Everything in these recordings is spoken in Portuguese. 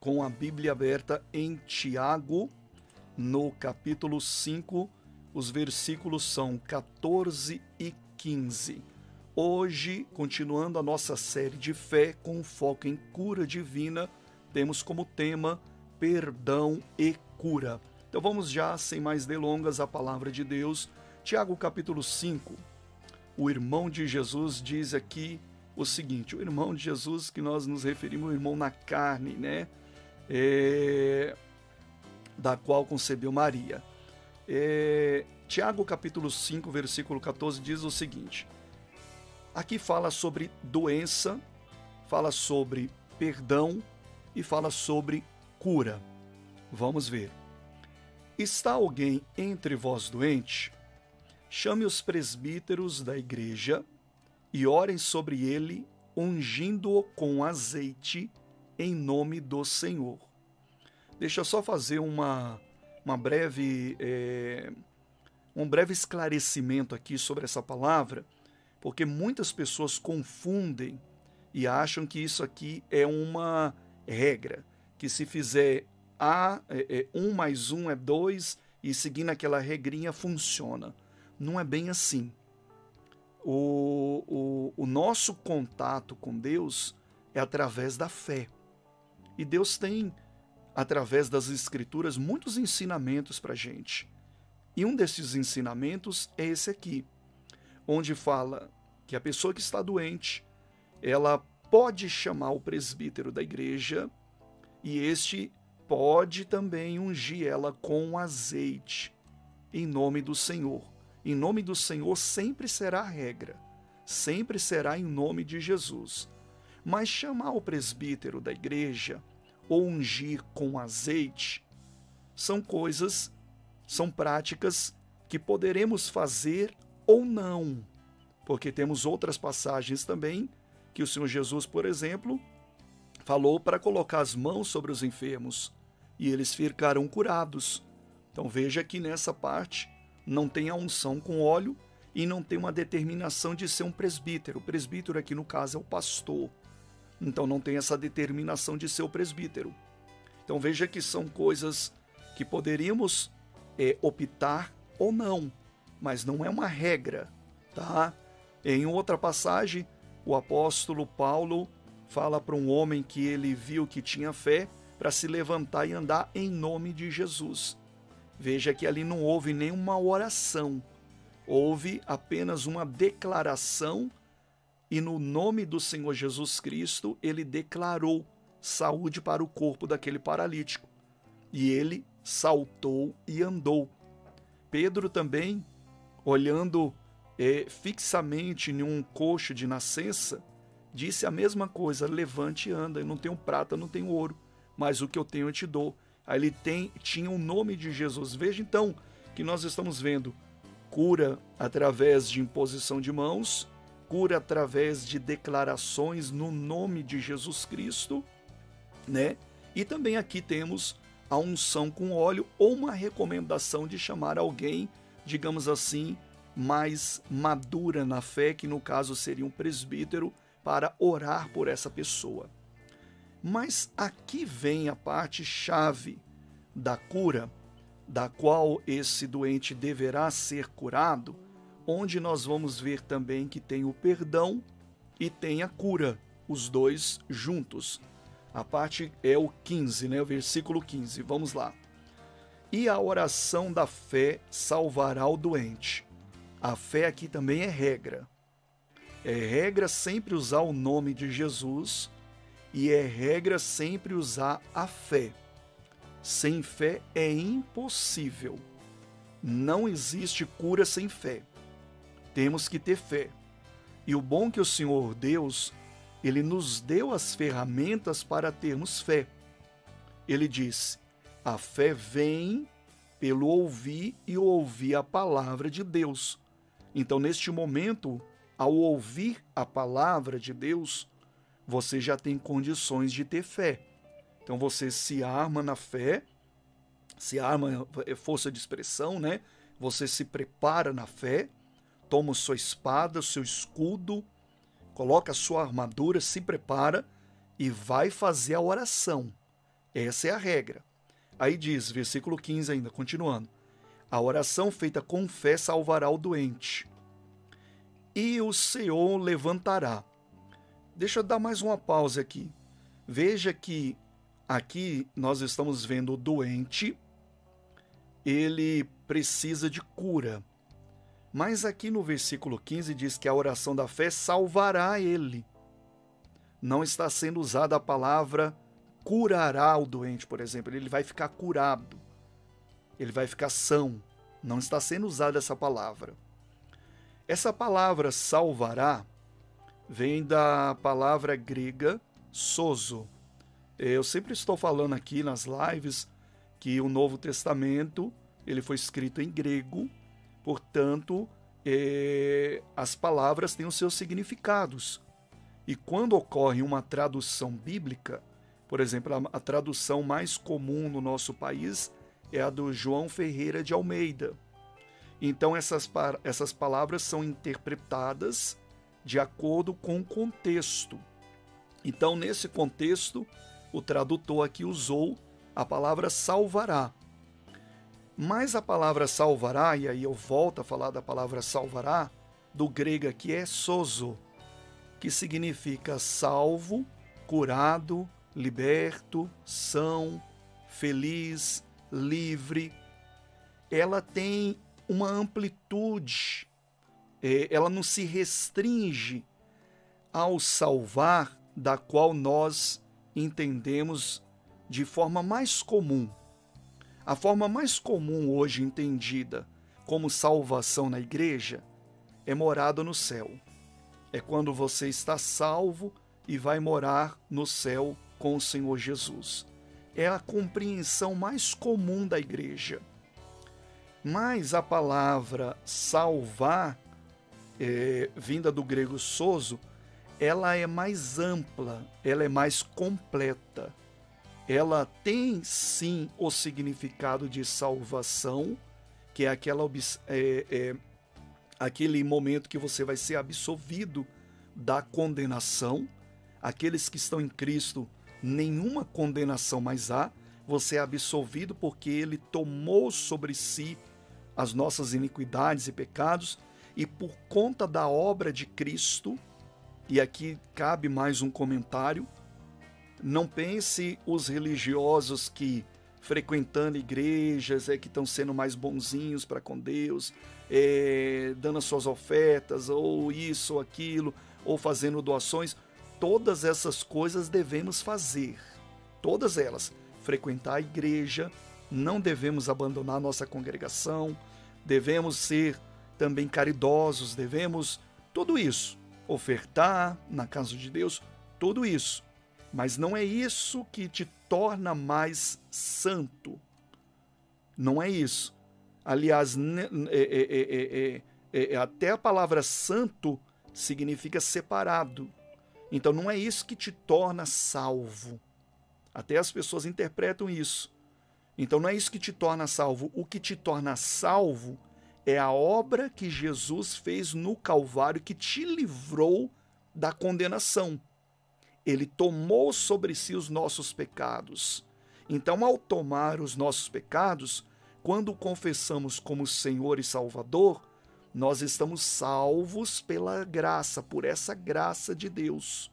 com a Bíblia aberta em Tiago, no capítulo 5, os versículos são 14 e 15. Hoje, continuando a nossa série de fé com foco em cura divina, temos como tema perdão e cura. Então vamos já, sem mais delongas, à palavra de Deus. Tiago capítulo 5. O irmão de Jesus diz aqui o seguinte: o irmão de Jesus, que nós nos referimos, o irmão na carne, né? É, da qual concebeu Maria. É, Tiago capítulo 5, versículo 14 diz o seguinte: aqui fala sobre doença, fala sobre perdão e fala sobre cura. Vamos ver. Está alguém entre vós doente? Chame os presbíteros da igreja e orem sobre ele, ungindo-o com azeite em nome do Senhor. Deixa eu só fazer uma, uma breve, é, um breve esclarecimento aqui sobre essa palavra, porque muitas pessoas confundem e acham que isso aqui é uma regra, que se fizer A, é, é, um mais um é dois, e seguindo aquela regrinha funciona. Não é bem assim o, o, o nosso contato com Deus é através da fé. E Deus tem, através das Escrituras, muitos ensinamentos para a gente. E um desses ensinamentos é esse aqui, onde fala que a pessoa que está doente, ela pode chamar o presbítero da igreja e este pode também ungir ela com azeite em nome do Senhor. Em nome do Senhor sempre será a regra, sempre será em nome de Jesus. Mas chamar o presbítero da igreja ou ungir com azeite são coisas, são práticas que poderemos fazer ou não, porque temos outras passagens também que o Senhor Jesus, por exemplo, falou para colocar as mãos sobre os enfermos e eles ficarão curados. Então veja que nessa parte não tem a unção com óleo e não tem uma determinação de ser um presbítero. O presbítero aqui no caso é o pastor. Então não tem essa determinação de ser o presbítero. Então veja que são coisas que poderíamos é, optar ou não, mas não é uma regra, tá? Em outra passagem, o apóstolo Paulo fala para um homem que ele viu que tinha fé para se levantar e andar em nome de Jesus. Veja que ali não houve nenhuma oração, houve apenas uma declaração e no nome do Senhor Jesus Cristo ele declarou saúde para o corpo daquele paralítico. E ele saltou e andou. Pedro também, olhando é, fixamente em um coxo de nascença, disse a mesma coisa: levante e anda. Eu não tenho prata, não tenho ouro, mas o que eu tenho eu te dou. Aí ele tem, tinha o nome de Jesus. Veja então que nós estamos vendo cura através de imposição de mãos, cura através de declarações no nome de Jesus Cristo, né? E também aqui temos a unção com óleo ou uma recomendação de chamar alguém, digamos assim, mais madura na fé, que no caso seria um presbítero, para orar por essa pessoa. Mas aqui vem a parte chave da cura, da qual esse doente deverá ser curado, onde nós vamos ver também que tem o perdão e tem a cura, os dois juntos. A parte é o 15, né? O versículo 15. Vamos lá. E a oração da fé salvará o doente. A fé aqui também é regra. É regra sempre usar o nome de Jesus e é regra sempre usar a fé. Sem fé é impossível. Não existe cura sem fé. Temos que ter fé. E o bom que o Senhor Deus, ele nos deu as ferramentas para termos fé. Ele disse: a fé vem pelo ouvir e ouvir a palavra de Deus. Então, neste momento, ao ouvir a palavra de Deus, você já tem condições de ter fé. Então você se arma na fé, se arma é força de expressão, né? Você se prepara na fé, toma sua espada, seu escudo, coloca sua armadura, se prepara e vai fazer a oração. Essa é a regra. Aí diz, versículo 15 ainda, continuando: A oração feita com fé salvará o doente, e o Senhor levantará. Deixa eu dar mais uma pausa aqui. Veja que aqui nós estamos vendo o doente, ele precisa de cura. Mas aqui no versículo 15 diz que a oração da fé salvará ele. Não está sendo usada a palavra curará o doente, por exemplo. Ele vai ficar curado. Ele vai ficar são. Não está sendo usada essa palavra. Essa palavra salvará vem da palavra grega sozo. Eu sempre estou falando aqui nas lives que o Novo Testamento ele foi escrito em grego Portanto, é, as palavras têm os seus significados. E quando ocorre uma tradução bíblica, por exemplo, a, a tradução mais comum no nosso país é a do João Ferreira de Almeida. Então, essas, essas palavras são interpretadas de acordo com o contexto. Então, nesse contexto, o tradutor aqui usou a palavra salvará. Mas a palavra salvará, e aí eu volto a falar da palavra salvará, do grego aqui é sozo, que significa salvo, curado, liberto, são, feliz, livre. Ela tem uma amplitude, é, ela não se restringe ao salvar, da qual nós entendemos de forma mais comum a forma mais comum hoje entendida como salvação na igreja é morada no céu. É quando você está salvo e vai morar no céu com o Senhor Jesus. É a compreensão mais comum da igreja. Mas a palavra salvar, é, vinda do grego soso, ela é mais ampla, ela é mais completa ela tem sim o significado de salvação, que é, aquela, é, é, aquele momento que você vai ser absolvido da condenação. Aqueles que estão em Cristo, nenhuma condenação mais há. Você é absolvido porque ele tomou sobre si as nossas iniquidades e pecados, e por conta da obra de Cristo, e aqui cabe mais um comentário não pense os religiosos que frequentando igrejas é que estão sendo mais bonzinhos para com Deus, é, dando as suas ofertas, ou isso ou aquilo, ou fazendo doações. Todas essas coisas devemos fazer. Todas elas. Frequentar a igreja, não devemos abandonar nossa congregação, devemos ser também caridosos, devemos tudo isso. Ofertar na casa de Deus, tudo isso. Mas não é isso que te torna mais santo. Não é isso. Aliás, é, é, é, até a palavra santo significa separado. Então não é isso que te torna salvo. Até as pessoas interpretam isso. Então não é isso que te torna salvo. O que te torna salvo é a obra que Jesus fez no Calvário que te livrou da condenação. Ele tomou sobre si os nossos pecados. Então, ao tomar os nossos pecados, quando confessamos como Senhor e Salvador, nós estamos salvos pela graça, por essa graça de Deus,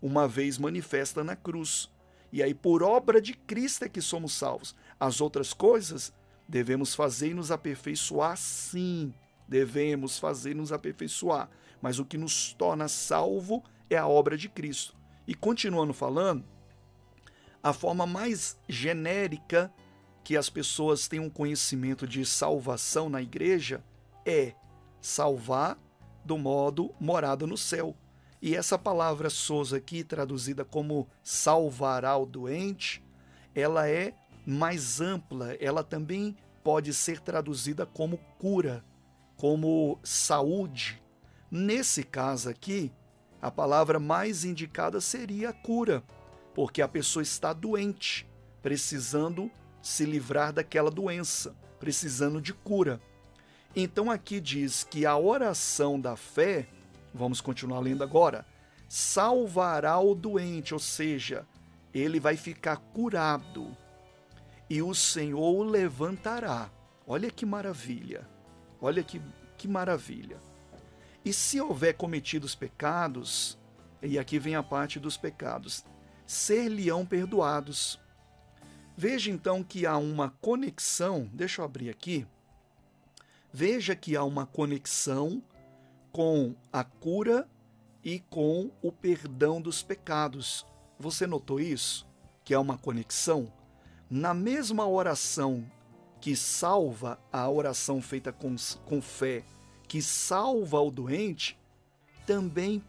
uma vez manifesta na cruz. E aí, por obra de Cristo é que somos salvos. As outras coisas devemos fazer e nos aperfeiçoar, sim, devemos fazer e nos aperfeiçoar. Mas o que nos torna salvo é a obra de Cristo. E continuando falando, a forma mais genérica que as pessoas têm um conhecimento de salvação na igreja é salvar do modo morada no céu. E essa palavra Souza aqui, traduzida como salvará o doente, ela é mais ampla, ela também pode ser traduzida como cura, como saúde. Nesse caso aqui, a palavra mais indicada seria a cura, porque a pessoa está doente, precisando se livrar daquela doença, precisando de cura. Então aqui diz que a oração da fé, vamos continuar lendo agora, salvará o doente, ou seja, ele vai ficar curado e o Senhor o levantará. Olha que maravilha! Olha que, que maravilha! E se houver cometido os pecados, e aqui vem a parte dos pecados, ser-lhe-ão perdoados. Veja então que há uma conexão, deixa eu abrir aqui. Veja que há uma conexão com a cura e com o perdão dos pecados. Você notou isso? Que há uma conexão? Na mesma oração que salva, a oração feita com, com fé, que salva o doente, também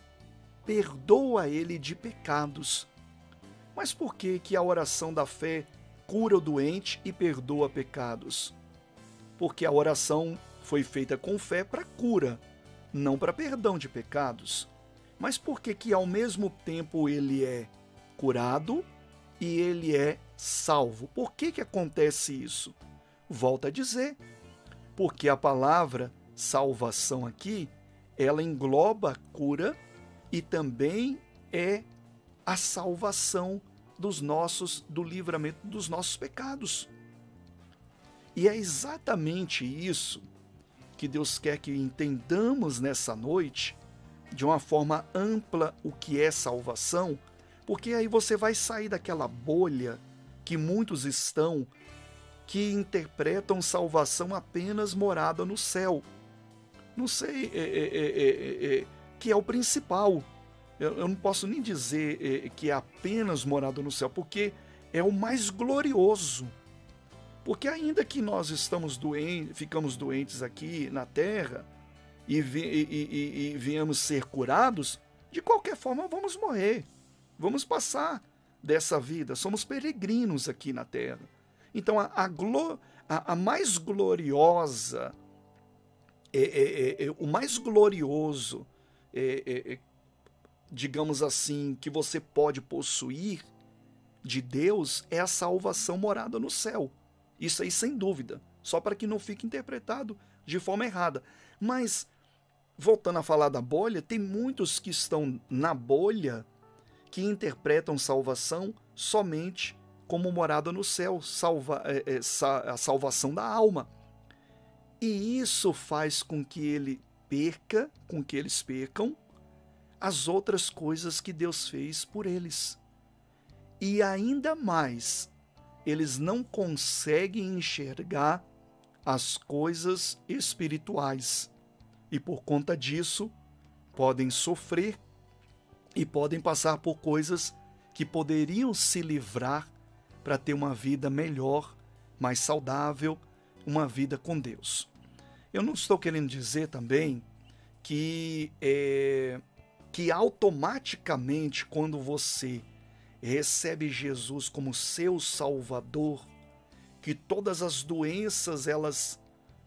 perdoa ele de pecados. Mas por que, que a oração da fé cura o doente e perdoa pecados? Porque a oração foi feita com fé para cura, não para perdão de pecados. Mas por que que ao mesmo tempo ele é curado e ele é salvo? Por que que acontece isso? Volta a dizer, porque a palavra salvação aqui, ela engloba cura e também é a salvação dos nossos do livramento dos nossos pecados. E é exatamente isso que Deus quer que entendamos nessa noite, de uma forma ampla, o que é salvação, porque aí você vai sair daquela bolha que muitos estão, que interpretam salvação apenas morada no céu. Não sei, é, é, é, que é o principal. Eu, eu não posso nem dizer que é apenas morada no céu, porque é o mais glorioso. Porque ainda que nós estamos doentes, ficamos doentes aqui na terra e, vi, e, e, e viemos ser curados, de qualquer forma vamos morrer. Vamos passar dessa vida. Somos peregrinos aqui na terra. Então a, a, glo, a, a mais gloriosa, é, é, é, o mais glorioso digamos assim, que você pode possuir de Deus é a salvação morada no céu. Isso aí sem dúvida, só para que não fique interpretado de forma errada. Mas voltando a falar da bolha, tem muitos que estão na bolha que interpretam salvação somente como morada no céu, salva, é, é, a salvação da alma. E isso faz com que ele perca, com que eles percam as outras coisas que Deus fez por eles. E ainda mais, eles não conseguem enxergar as coisas espirituais. E por conta disso, podem sofrer e podem passar por coisas que poderiam se livrar para ter uma vida melhor, mais saudável, uma vida com Deus. Eu não estou querendo dizer também que é, que automaticamente, quando você recebe Jesus como seu Salvador, que todas as doenças elas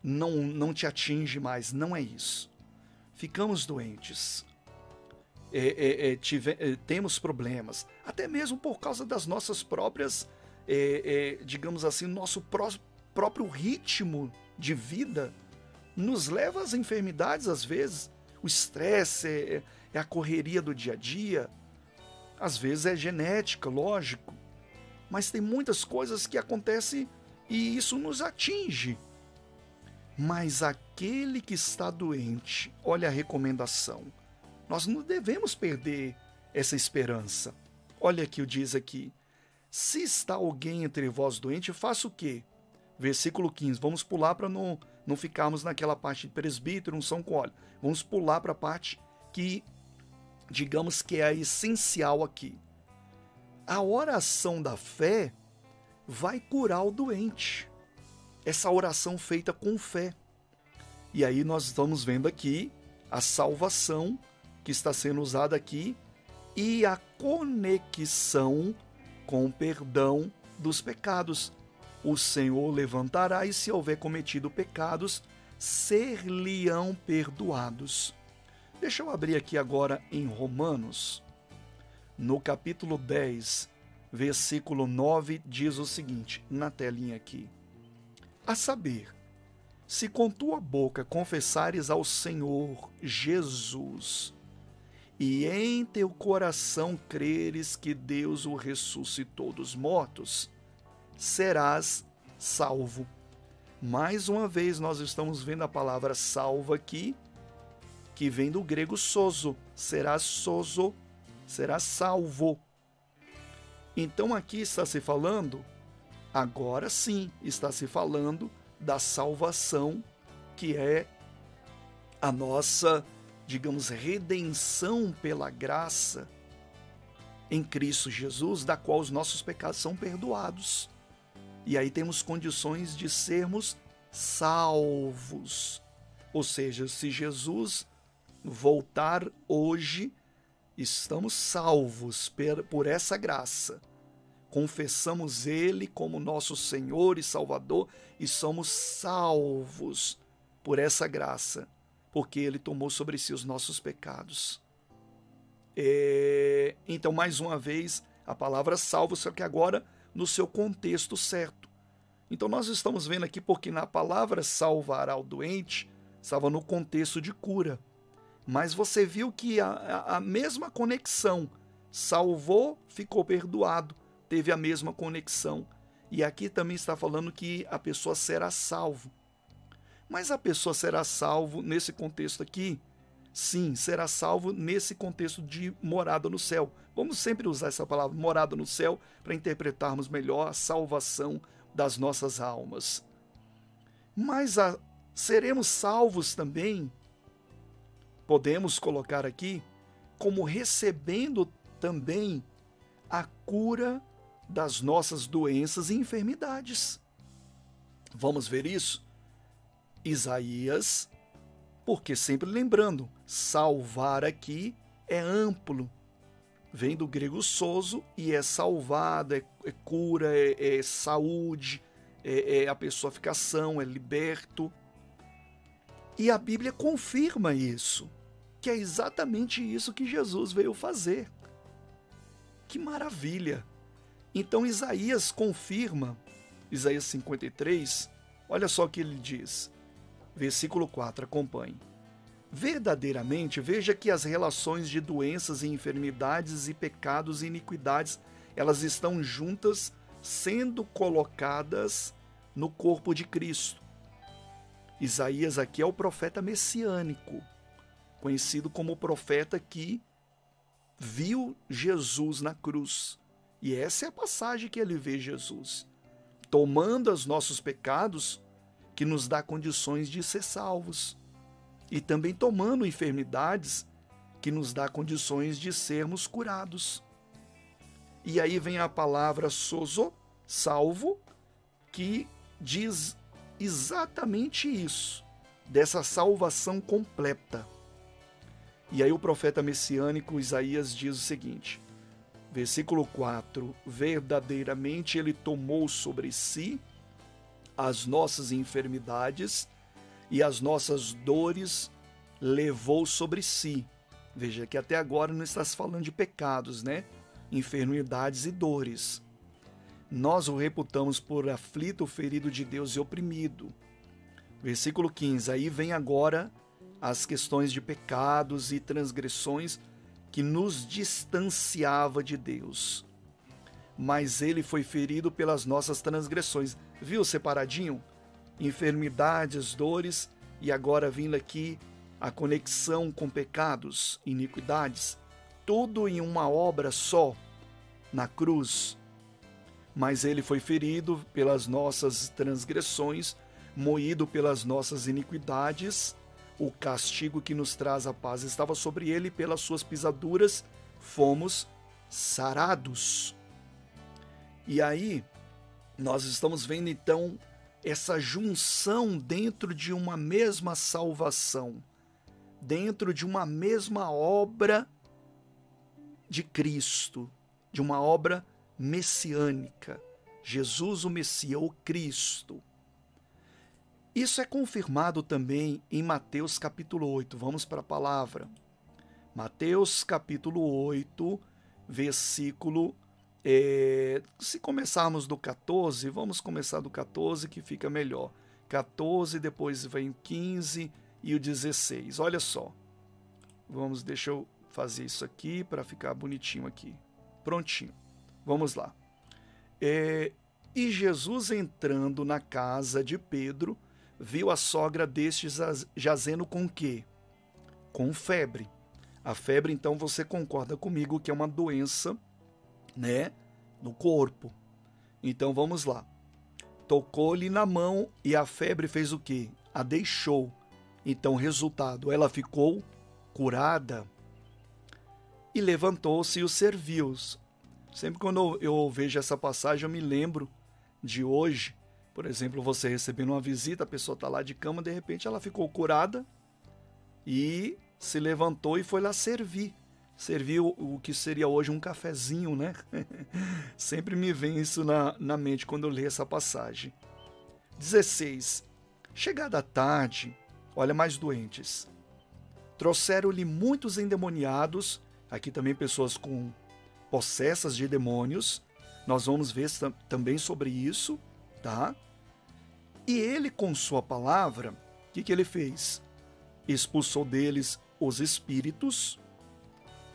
não, não te atingem mais. Não é isso. Ficamos doentes. É, é, é, tive, é, temos problemas, até mesmo por causa das nossas próprias, é, digamos assim, nosso pró próprio ritmo de vida nos leva às enfermidades às vezes. O estresse, é a correria do dia a dia. Às vezes é genética, lógico, mas tem muitas coisas que acontecem e isso nos atinge. Mas aquele que está doente, olha a recomendação. Nós não devemos perder essa esperança. Olha que diz aqui. Se está alguém entre vós doente, faça o quê? Versículo 15. Vamos pular para não, não ficarmos naquela parte de presbítero, unção com óleo. Vamos pular para a parte que digamos que é a essencial aqui. A oração da fé vai curar o doente. Essa oração feita com fé. E aí nós estamos vendo aqui a salvação que está sendo usada aqui e a conexão com o perdão dos pecados. O Senhor levantará e se houver cometido pecados, ser-lhe-ão perdoados. Deixa eu abrir aqui agora em Romanos, no capítulo 10, versículo 9, diz o seguinte, na telinha aqui: A saber, se com tua boca confessares ao Senhor Jesus e em teu coração creres que Deus o ressuscitou dos mortos, serás salvo. Mais uma vez, nós estamos vendo a palavra salvo aqui, que vem do grego sozo. Serás sozo, serás salvo. Então aqui está se falando, agora sim, está se falando da salvação, que é a nossa digamos, redenção pela graça em Cristo Jesus, da qual os nossos pecados são perdoados. E aí temos condições de sermos salvos. Ou seja, se Jesus voltar hoje, estamos salvos por essa graça. Confessamos Ele como nosso Senhor e Salvador e somos salvos por essa graça porque ele tomou sobre si os nossos pecados. É, então, mais uma vez, a palavra salvo, só que agora no seu contexto certo. Então, nós estamos vendo aqui porque na palavra salvará o doente estava no contexto de cura. Mas você viu que a, a mesma conexão, salvou, ficou perdoado, teve a mesma conexão. E aqui também está falando que a pessoa será salvo. Mas a pessoa será salvo nesse contexto aqui? Sim, será salvo nesse contexto de morada no céu. Vamos sempre usar essa palavra morada no céu para interpretarmos melhor a salvação das nossas almas. Mas a, seremos salvos também, podemos colocar aqui, como recebendo também a cura das nossas doenças e enfermidades. Vamos ver isso? Isaías, porque sempre lembrando, salvar aqui é amplo. Vem do grego soso e é salvado, é, é cura, é, é saúde, é, é a pessoa fica são, é liberto. E a Bíblia confirma isso, que é exatamente isso que Jesus veio fazer. Que maravilha! Então Isaías confirma, Isaías 53, olha só o que ele diz: Versículo 4, acompanhe. Verdadeiramente, veja que as relações de doenças e enfermidades e pecados e iniquidades, elas estão juntas, sendo colocadas no corpo de Cristo. Isaías aqui é o profeta messiânico, conhecido como o profeta que viu Jesus na cruz. E essa é a passagem que ele vê Jesus, tomando os nossos pecados que nos dá condições de ser salvos, e também tomando enfermidades que nos dá condições de sermos curados. E aí vem a palavra sozo, salvo, que diz exatamente isso, dessa salvação completa. E aí o profeta messiânico Isaías diz o seguinte: versículo 4: Verdadeiramente ele tomou sobre si as nossas enfermidades e as nossas dores levou sobre si. Veja que até agora não está se falando de pecados, né? Enfermidades e dores. Nós o reputamos por aflito, ferido de Deus e oprimido. Versículo 15. Aí vem agora as questões de pecados e transgressões que nos distanciava de Deus. Mas ele foi ferido pelas nossas transgressões. Viu separadinho? Enfermidades, dores e agora vindo aqui a conexão com pecados, iniquidades, tudo em uma obra só, na cruz. Mas ele foi ferido pelas nossas transgressões, moído pelas nossas iniquidades, o castigo que nos traz a paz estava sobre ele, pelas suas pisaduras fomos sarados. E aí, nós estamos vendo então essa junção dentro de uma mesma salvação, dentro de uma mesma obra de Cristo, de uma obra messiânica. Jesus, o Messias, o Cristo. Isso é confirmado também em Mateus capítulo 8. Vamos para a palavra. Mateus capítulo 8, versículo é, se começarmos do 14, vamos começar do 14 que fica melhor. 14, depois vem o 15 e o 16. Olha só. Vamos, deixa eu fazer isso aqui para ficar bonitinho aqui. Prontinho. Vamos lá. É, e Jesus entrando na casa de Pedro, viu a sogra deste jazendo com quê? Com febre. A febre, então, você concorda comigo que é uma doença, né, no corpo. Então vamos lá. Tocou-lhe na mão e a febre fez o quê? A deixou. Então, resultado, ela ficou curada e levantou-se e os serviu. Sempre quando eu vejo essa passagem, eu me lembro de hoje. Por exemplo, você recebendo uma visita, a pessoa está lá de cama, de repente ela ficou curada e se levantou e foi lá servir. Serviu o que seria hoje um cafezinho, né? Sempre me vem isso na, na mente quando eu leio essa passagem. 16. Chegada a tarde, olha mais doentes. Trouxeram-lhe muitos endemoniados, aqui também pessoas com possessas de demônios. Nós vamos ver também sobre isso, tá? E ele, com sua palavra, o que, que ele fez? Expulsou deles os espíritos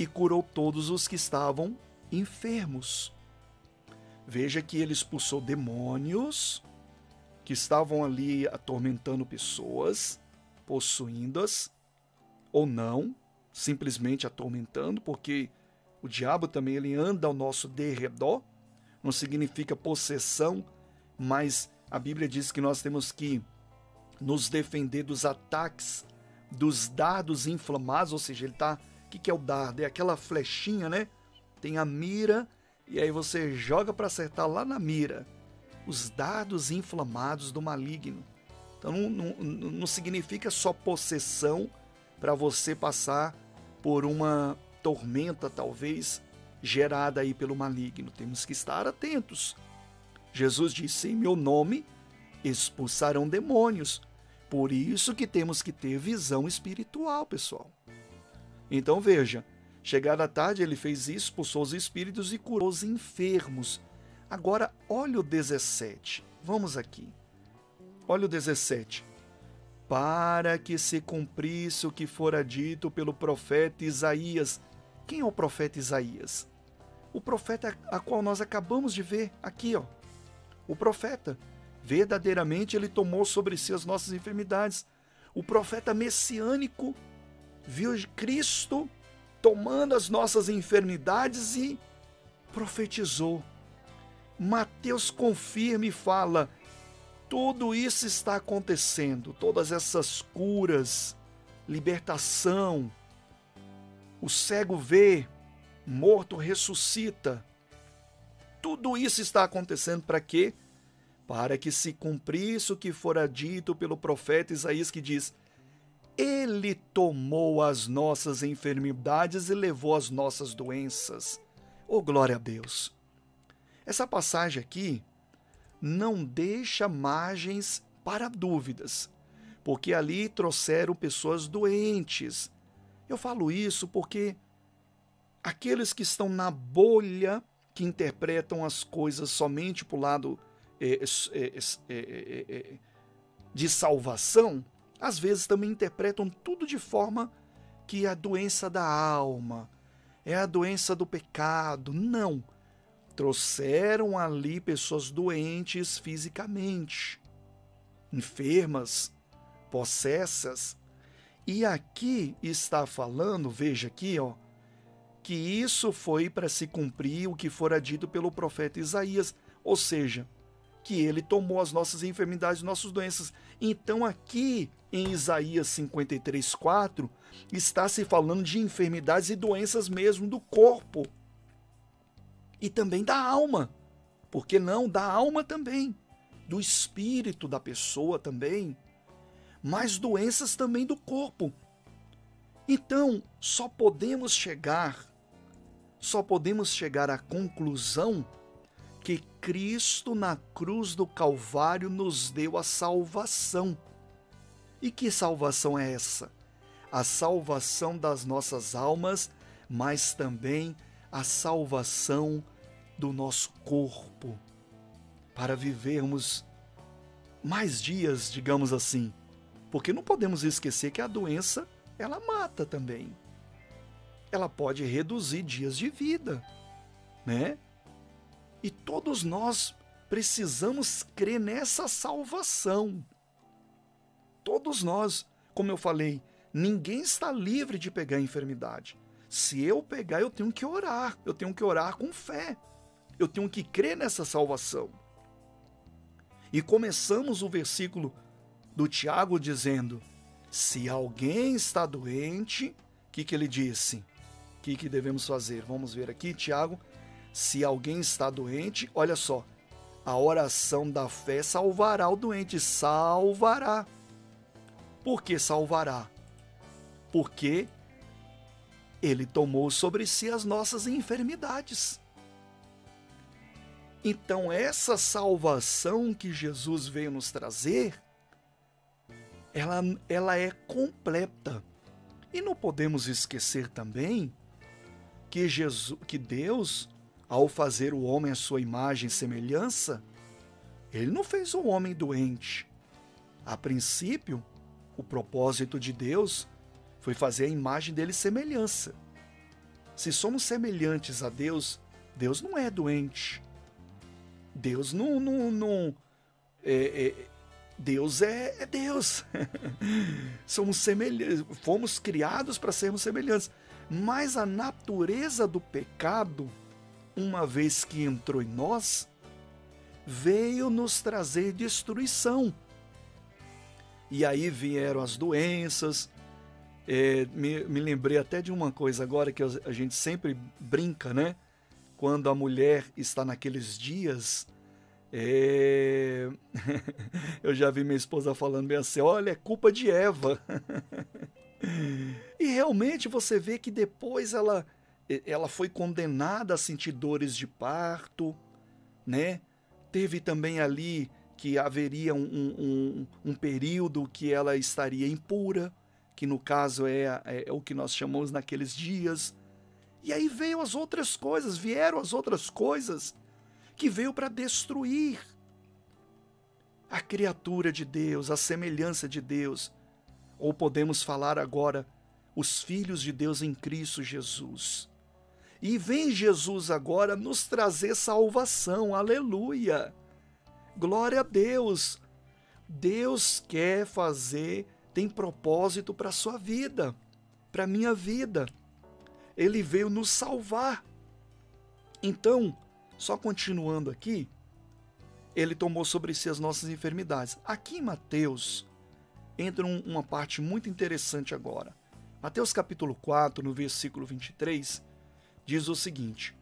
e curou todos os que estavam enfermos. Veja que ele expulsou demônios que estavam ali atormentando pessoas, possuindo-as, ou não, simplesmente atormentando, porque o diabo também ele anda ao nosso derredor, não significa possessão, mas a Bíblia diz que nós temos que nos defender dos ataques dos dardos inflamados, ou seja, ele tá. Que, que é o dardo? É aquela flechinha, né? Tem a mira e aí você joga para acertar lá na mira. Os dardos inflamados do maligno. Então não, não, não significa só possessão para você passar por uma tormenta, talvez, gerada aí pelo maligno. Temos que estar atentos. Jesus disse: Em meu nome expulsarão demônios por isso que temos que ter visão espiritual, pessoal. Então veja, chegada a tarde ele fez isso, expulsou os espíritos e curou os enfermos. Agora olha o 17. Vamos aqui. Olha o 17. Para que se cumprisse o que fora dito pelo profeta Isaías. Quem é o profeta Isaías? O profeta a qual nós acabamos de ver aqui, ó. O profeta Verdadeiramente ele tomou sobre si as nossas enfermidades. O profeta messiânico viu Cristo tomando as nossas enfermidades e profetizou. Mateus confirma e fala: tudo isso está acontecendo, todas essas curas, libertação, o cego vê, morto ressuscita. Tudo isso está acontecendo para quê? para que se cumprisse o que fora dito pelo profeta Isaías, que diz: Ele tomou as nossas enfermidades e levou as nossas doenças. Oh, glória a Deus! Essa passagem aqui não deixa margens para dúvidas, porque ali trouxeram pessoas doentes. Eu falo isso porque aqueles que estão na bolha, que interpretam as coisas somente para o lado é, é, é, de salvação, às vezes também interpretam tudo de forma que é a doença da alma, é a doença do pecado. Não. Trouxeram ali pessoas doentes fisicamente, enfermas, possessas. E aqui está falando, veja aqui, ó, que isso foi para se cumprir o que fora dito pelo profeta Isaías, ou seja, que ele tomou as nossas enfermidades, nossas doenças. Então, aqui em Isaías 53, 4, está se falando de enfermidades e doenças mesmo do corpo e também da alma. Por que não? Da alma também, do espírito da pessoa também, mas doenças também do corpo. Então, só podemos chegar, só podemos chegar à conclusão que Cristo na cruz do Calvário nos deu a salvação. E que salvação é essa? A salvação das nossas almas, mas também a salvação do nosso corpo, para vivermos mais dias, digamos assim. Porque não podemos esquecer que a doença, ela mata também. ela pode reduzir dias de vida, né? E todos nós precisamos crer nessa salvação. Todos nós, como eu falei, ninguém está livre de pegar a enfermidade. Se eu pegar, eu tenho que orar, eu tenho que orar com fé. Eu tenho que crer nessa salvação. E começamos o versículo do Tiago dizendo: Se alguém está doente, o que, que ele disse? O que, que devemos fazer? Vamos ver aqui, Tiago. Se alguém está doente, olha só, a oração da fé salvará o doente, salvará. Por que salvará? Porque ele tomou sobre si as nossas enfermidades. Então, essa salvação que Jesus veio nos trazer, ela, ela é completa. E não podemos esquecer também que, Jesus, que Deus ao fazer o homem à sua imagem e semelhança, ele não fez o homem doente. A princípio, o propósito de Deus foi fazer a imagem dele semelhança. Se somos semelhantes a Deus, Deus não é doente. Deus não. não, não é, é, Deus é, é Deus. somos semelhantes, fomos criados para sermos semelhantes. Mas a natureza do pecado uma vez que entrou em nós, veio nos trazer destruição. E aí vieram as doenças. É, me, me lembrei até de uma coisa agora que a gente sempre brinca, né? Quando a mulher está naqueles dias. É... Eu já vi minha esposa falando bem assim: olha, é culpa de Eva. e realmente você vê que depois ela ela foi condenada a sentir dores de parto, né? Teve também ali que haveria um, um, um período que ela estaria impura, que no caso é, é, é o que nós chamamos naqueles dias. E aí veio as outras coisas, vieram as outras coisas que veio para destruir a criatura de Deus, a semelhança de Deus. Ou podemos falar agora, os filhos de Deus em Cristo Jesus. E vem Jesus agora nos trazer salvação, aleluia! Glória a Deus! Deus quer fazer, tem propósito para a sua vida, para a minha vida. Ele veio nos salvar. Então, só continuando aqui, ele tomou sobre si as nossas enfermidades. Aqui em Mateus entra um, uma parte muito interessante agora. Mateus capítulo 4, no versículo 23, diz o seguinte: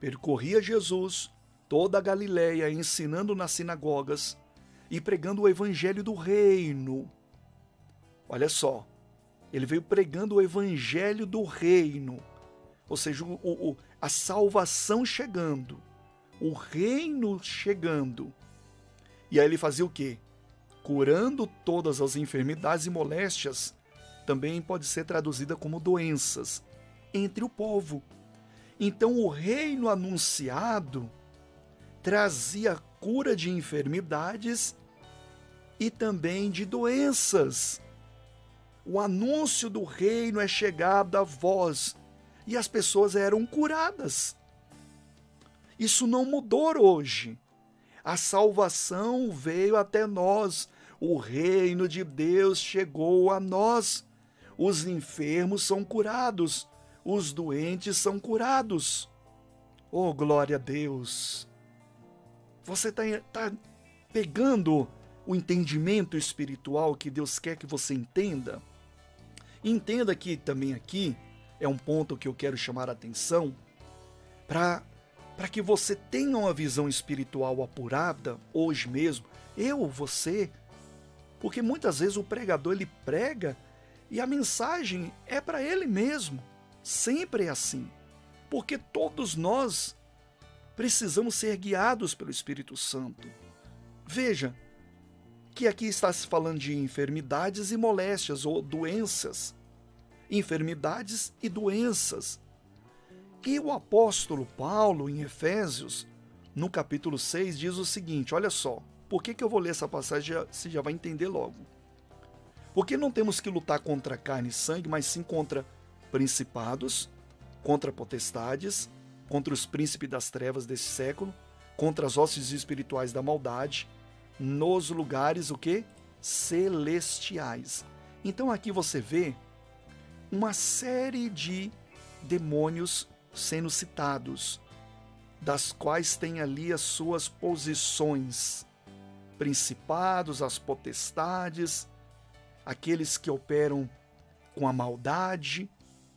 Percorria Jesus toda a Galiléia, ensinando nas sinagogas e pregando o evangelho do reino. Olha só, ele veio pregando o evangelho do reino, ou seja, o, o, a salvação chegando, o reino chegando. E aí ele fazia o quê? Curando todas as enfermidades e moléstias, também pode ser traduzida como doenças, entre o povo. Então o reino anunciado trazia cura de enfermidades e também de doenças. O anúncio do reino é chegado a vós e as pessoas eram curadas. Isso não mudou hoje. A salvação veio até nós. O reino de Deus chegou a nós. Os enfermos são curados os doentes são curados. Oh, glória a Deus! Você está tá pegando o entendimento espiritual que Deus quer que você entenda? Entenda que também aqui é um ponto que eu quero chamar a atenção para para que você tenha uma visão espiritual apurada hoje mesmo, eu, você, porque muitas vezes o pregador ele prega e a mensagem é para ele mesmo. Sempre é assim. Porque todos nós precisamos ser guiados pelo Espírito Santo. Veja que aqui está se falando de enfermidades e moléstias ou doenças. Enfermidades e doenças. E o apóstolo Paulo, em Efésios, no capítulo 6, diz o seguinte: olha só, por que, que eu vou ler essa passagem? Você já vai entender logo. Porque não temos que lutar contra carne e sangue, mas sim contra principados, contra potestades, contra os príncipes das trevas desse século, contra as hostes espirituais da maldade, nos lugares o que? Celestiais. Então aqui você vê uma série de demônios sendo citados, das quais tem ali as suas posições, principados, as potestades, aqueles que operam com a maldade,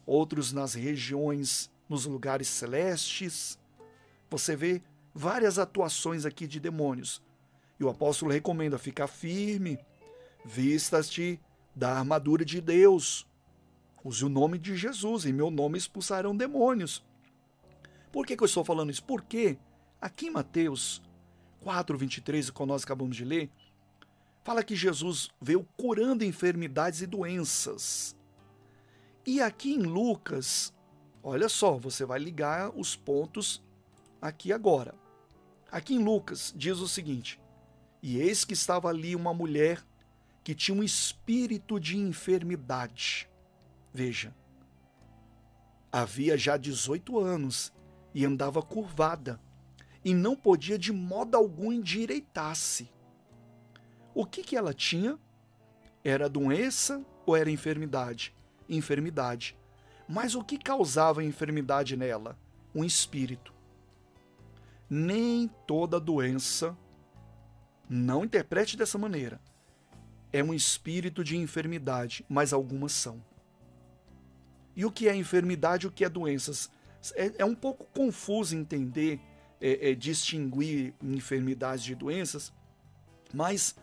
outros nas regiões, nos lugares celestes. Você vê várias atuações aqui de demônios. E o apóstolo recomenda ficar firme, vistas-te da armadura de Deus. Use o nome de Jesus, em meu nome expulsarão demônios. Por que, que eu estou falando isso? Porque aqui em Mateus 4, 23, que nós acabamos de ler, fala que Jesus veio curando enfermidades e doenças. E aqui em Lucas, olha só, você vai ligar os pontos aqui agora. Aqui em Lucas diz o seguinte: E eis que estava ali uma mulher que tinha um espírito de enfermidade. Veja, havia já 18 anos e andava curvada, e não podia de modo algum endireitar-se. O que, que ela tinha? Era doença ou era enfermidade? Enfermidade. Mas o que causava a enfermidade nela? Um espírito. Nem toda doença, não interprete dessa maneira, é um espírito de enfermidade, mas algumas são. E o que é enfermidade e o que é doenças? É, é um pouco confuso entender, é, é, distinguir enfermidades de doenças, mas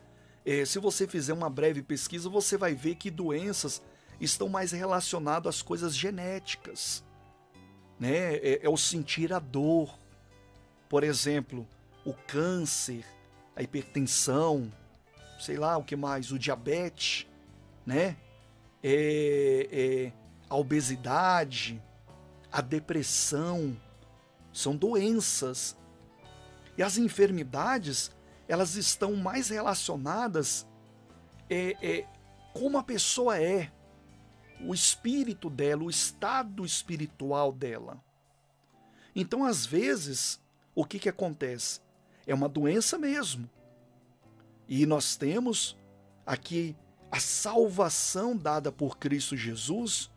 é, se você fizer uma breve pesquisa, você vai ver que doenças estão mais relacionadas às coisas genéticas. Né? É, é o sentir a dor. Por exemplo, o câncer, a hipertensão, sei lá o que mais, o diabetes, né? É, é, a obesidade, a depressão, são doenças. E as enfermidades, elas estão mais relacionadas é, é, como a pessoa é, o espírito dela, o estado espiritual dela. Então, às vezes, o que, que acontece? É uma doença mesmo. E nós temos aqui a salvação dada por Cristo Jesus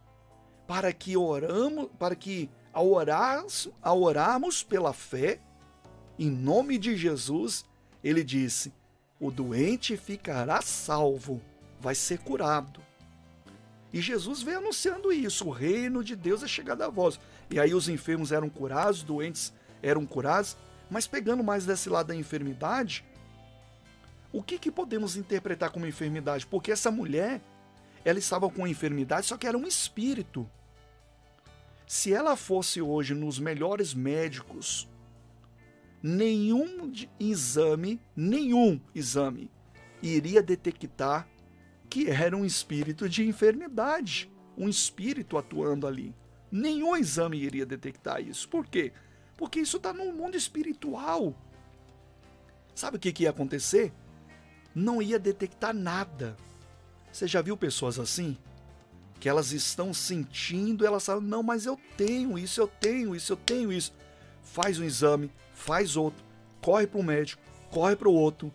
para que oramos, para que ao, orar, ao orarmos pela fé, em nome de Jesus, ele disse: o doente ficará salvo, vai ser curado. E Jesus veio anunciando isso: o reino de Deus é chegado a vós. E aí os enfermos eram curados, os doentes eram curados. Mas pegando mais desse lado da enfermidade, o que, que podemos interpretar como enfermidade? Porque essa mulher, ela estava com enfermidade, só que era um espírito. Se ela fosse hoje nos melhores médicos, nenhum exame, nenhum exame iria detectar que era um espírito de enfermidade, um espírito atuando ali. Nenhum exame iria detectar isso. Por quê? Porque isso está no mundo espiritual. Sabe o que, que ia acontecer? não ia detectar nada. Você já viu pessoas assim? Que elas estão sentindo, elas falam, não, mas eu tenho isso, eu tenho isso, eu tenho isso. Faz um exame, faz outro, corre para o médico, corre para o outro.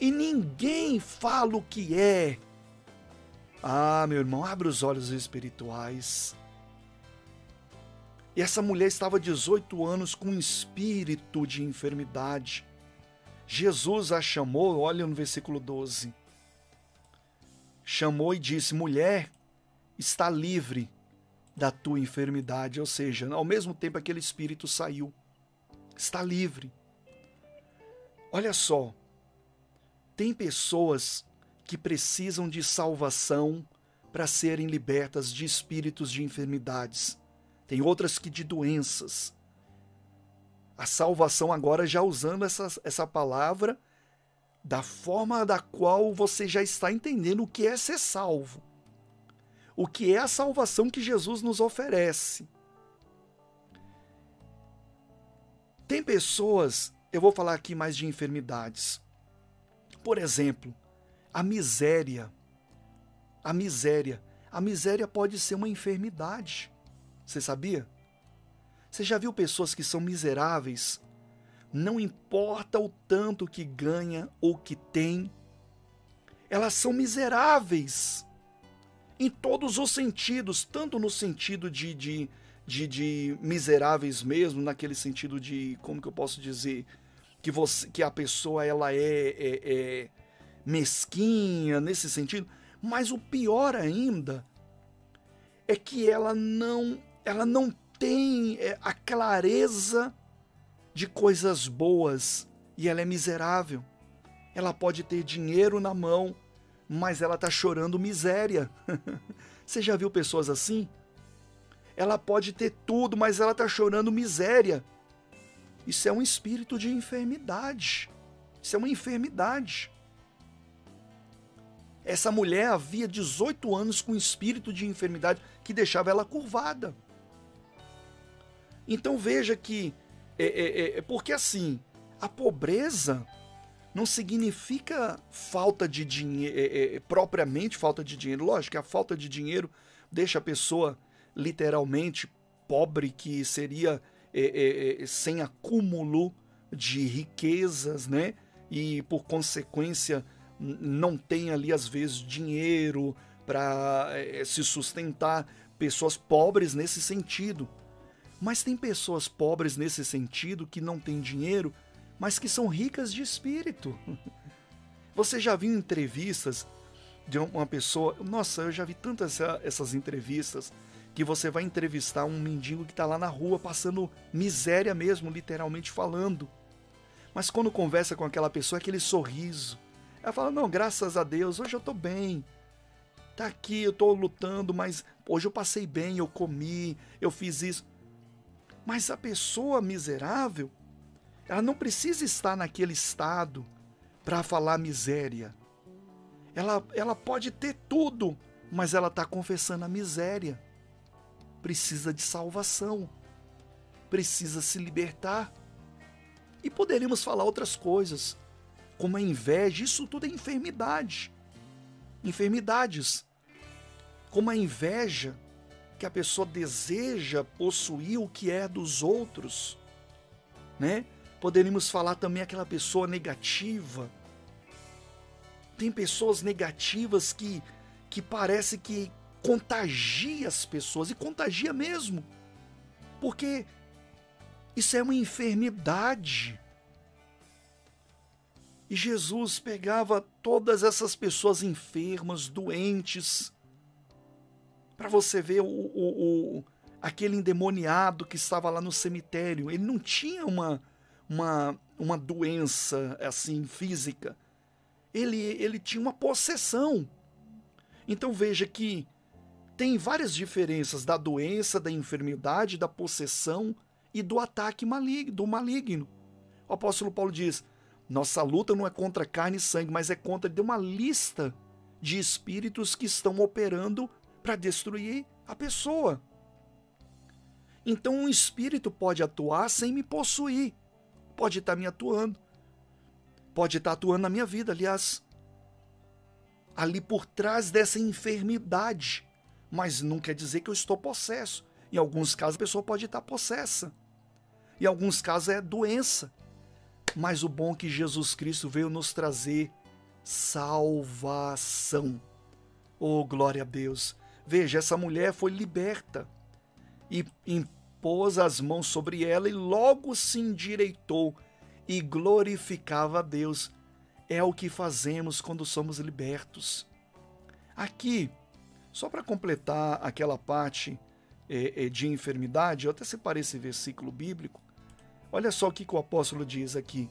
E ninguém fala o que é. Ah, meu irmão, abre os olhos espirituais. E essa mulher estava 18 anos com um espírito de enfermidade. Jesus a chamou, olha no versículo 12. Chamou e disse: Mulher, está livre da tua enfermidade. Ou seja, ao mesmo tempo aquele espírito saiu. Está livre. Olha só, tem pessoas que precisam de salvação para serem libertas de espíritos de enfermidades. Tem outras que de doenças a salvação agora já usando essa, essa palavra da forma da qual você já está entendendo o que é ser salvo. O que é a salvação que Jesus nos oferece. Tem pessoas, eu vou falar aqui mais de enfermidades. Por exemplo, a miséria. A miséria. A miséria pode ser uma enfermidade. Você sabia? Você já viu pessoas que são miseráveis? Não importa o tanto que ganha ou que tem, elas são miseráveis em todos os sentidos, tanto no sentido de, de, de, de, miseráveis mesmo, naquele sentido de, como que eu posso dizer, que, você, que a pessoa ela é, é, é mesquinha nesse sentido, mas o pior ainda é que ela não, ela não tem é, a clareza de coisas boas e ela é miserável. Ela pode ter dinheiro na mão, mas ela está chorando miséria. Você já viu pessoas assim? Ela pode ter tudo, mas ela está chorando miséria. Isso é um espírito de enfermidade. Isso é uma enfermidade. Essa mulher havia 18 anos com espírito de enfermidade que deixava ela curvada. Então veja que é, é, é, é porque assim a pobreza não significa falta de dinheiro, é, é, propriamente falta de dinheiro. Lógico que a falta de dinheiro deixa a pessoa literalmente pobre, que seria é, é, é sem acúmulo de riquezas, né? E por consequência não tem ali às vezes dinheiro para é, se sustentar. Pessoas pobres nesse sentido. Mas tem pessoas pobres nesse sentido que não têm dinheiro mas que são ricas de espírito. Você já viu entrevistas de uma pessoa? Nossa, eu já vi tantas essas entrevistas que você vai entrevistar um mendigo que está lá na rua passando miséria mesmo, literalmente falando. Mas quando conversa com aquela pessoa, aquele sorriso. Ela fala: Não, graças a Deus, hoje eu estou bem. Tá aqui, eu estou lutando, mas hoje eu passei bem, eu comi, eu fiz isso. Mas a pessoa miserável, ela não precisa estar naquele estado para falar miséria. Ela, ela pode ter tudo, mas ela está confessando a miséria. Precisa de salvação. Precisa se libertar. E poderíamos falar outras coisas, como a inveja, isso tudo é enfermidade. Enfermidades. Como a inveja, que a pessoa deseja possuir o que é dos outros, né? Poderíamos falar também aquela pessoa negativa. Tem pessoas negativas que, que parece que contagia as pessoas e contagia mesmo. Porque isso é uma enfermidade. E Jesus pegava todas essas pessoas enfermas, doentes, para você ver o, o, o, aquele endemoniado que estava lá no cemitério. Ele não tinha uma, uma, uma doença assim física. Ele, ele tinha uma possessão. Então veja que tem várias diferenças da doença, da enfermidade, da possessão e do ataque maligno, do maligno. O apóstolo Paulo diz: nossa luta não é contra carne e sangue, mas é contra de uma lista de espíritos que estão operando para destruir a pessoa. Então um espírito pode atuar sem me possuir pode estar me atuando. Pode estar atuando na minha vida, aliás. Ali por trás dessa enfermidade. Mas não quer dizer que eu estou possesso. Em alguns casos a pessoa pode estar possessa. Em alguns casos é doença. Mas o bom é que Jesus Cristo veio nos trazer salvação. Oh, glória a Deus. Veja, essa mulher foi liberta e pôs as mãos sobre ela e logo se endireitou e glorificava a Deus. É o que fazemos quando somos libertos. Aqui, só para completar aquela parte é, é, de enfermidade, eu até separei esse versículo bíblico. Olha só o que, que o apóstolo diz aqui.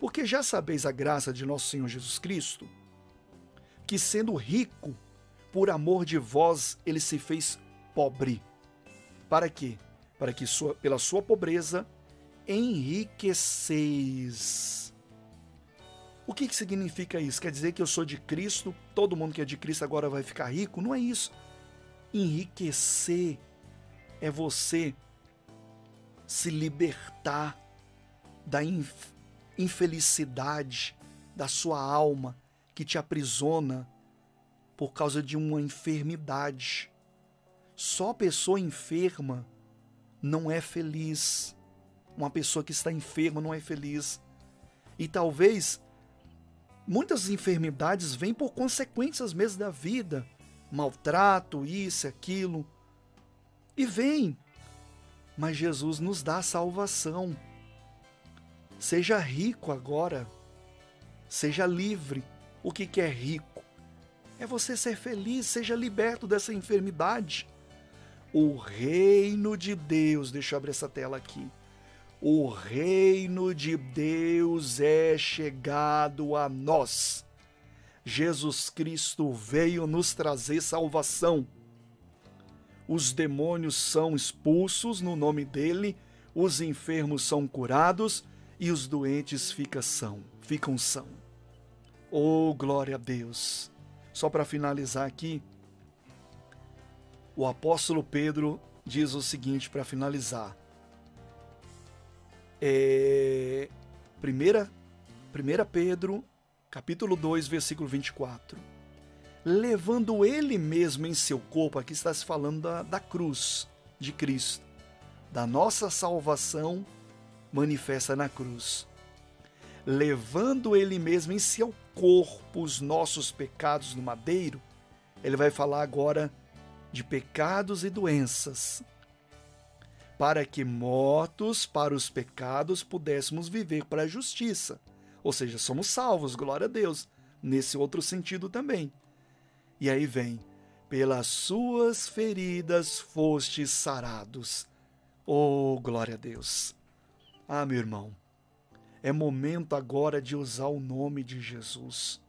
Porque já sabeis a graça de nosso Senhor Jesus Cristo, que sendo rico, por amor de vós, ele se fez pobre. Para quê? para que sua, pela sua pobreza enriqueceis. O que, que significa isso? Quer dizer que eu sou de Cristo, todo mundo que é de Cristo agora vai ficar rico? Não é isso. Enriquecer é você se libertar da infelicidade da sua alma que te aprisiona por causa de uma enfermidade. Só pessoa enferma não é feliz. Uma pessoa que está enferma não é feliz. E talvez muitas enfermidades vêm por consequências mesmo da vida, maltrato, isso, aquilo. E vem. Mas Jesus nos dá a salvação. Seja rico agora. Seja livre. O que, é rico? É você ser feliz, seja liberto dessa enfermidade. O reino de Deus, deixa eu abrir essa tela aqui. O reino de Deus é chegado a nós. Jesus Cristo veio nos trazer salvação. Os demônios são expulsos no nome dele, os enfermos são curados e os doentes ficam são, ficam são. Oh, glória a Deus. Só para finalizar aqui, o apóstolo Pedro diz o seguinte para finalizar. É, primeira, primeira Pedro, capítulo 2, versículo 24. Levando ele mesmo em seu corpo, aqui está se falando da, da cruz de Cristo, da nossa salvação manifesta na cruz. Levando ele mesmo em seu corpo os nossos pecados no madeiro, ele vai falar agora de pecados e doenças, para que mortos para os pecados pudéssemos viver para a justiça. Ou seja, somos salvos, glória a Deus, nesse outro sentido também. E aí vem, pelas suas feridas fostes sarados. Oh, glória a Deus. Ah, meu irmão, é momento agora de usar o nome de Jesus.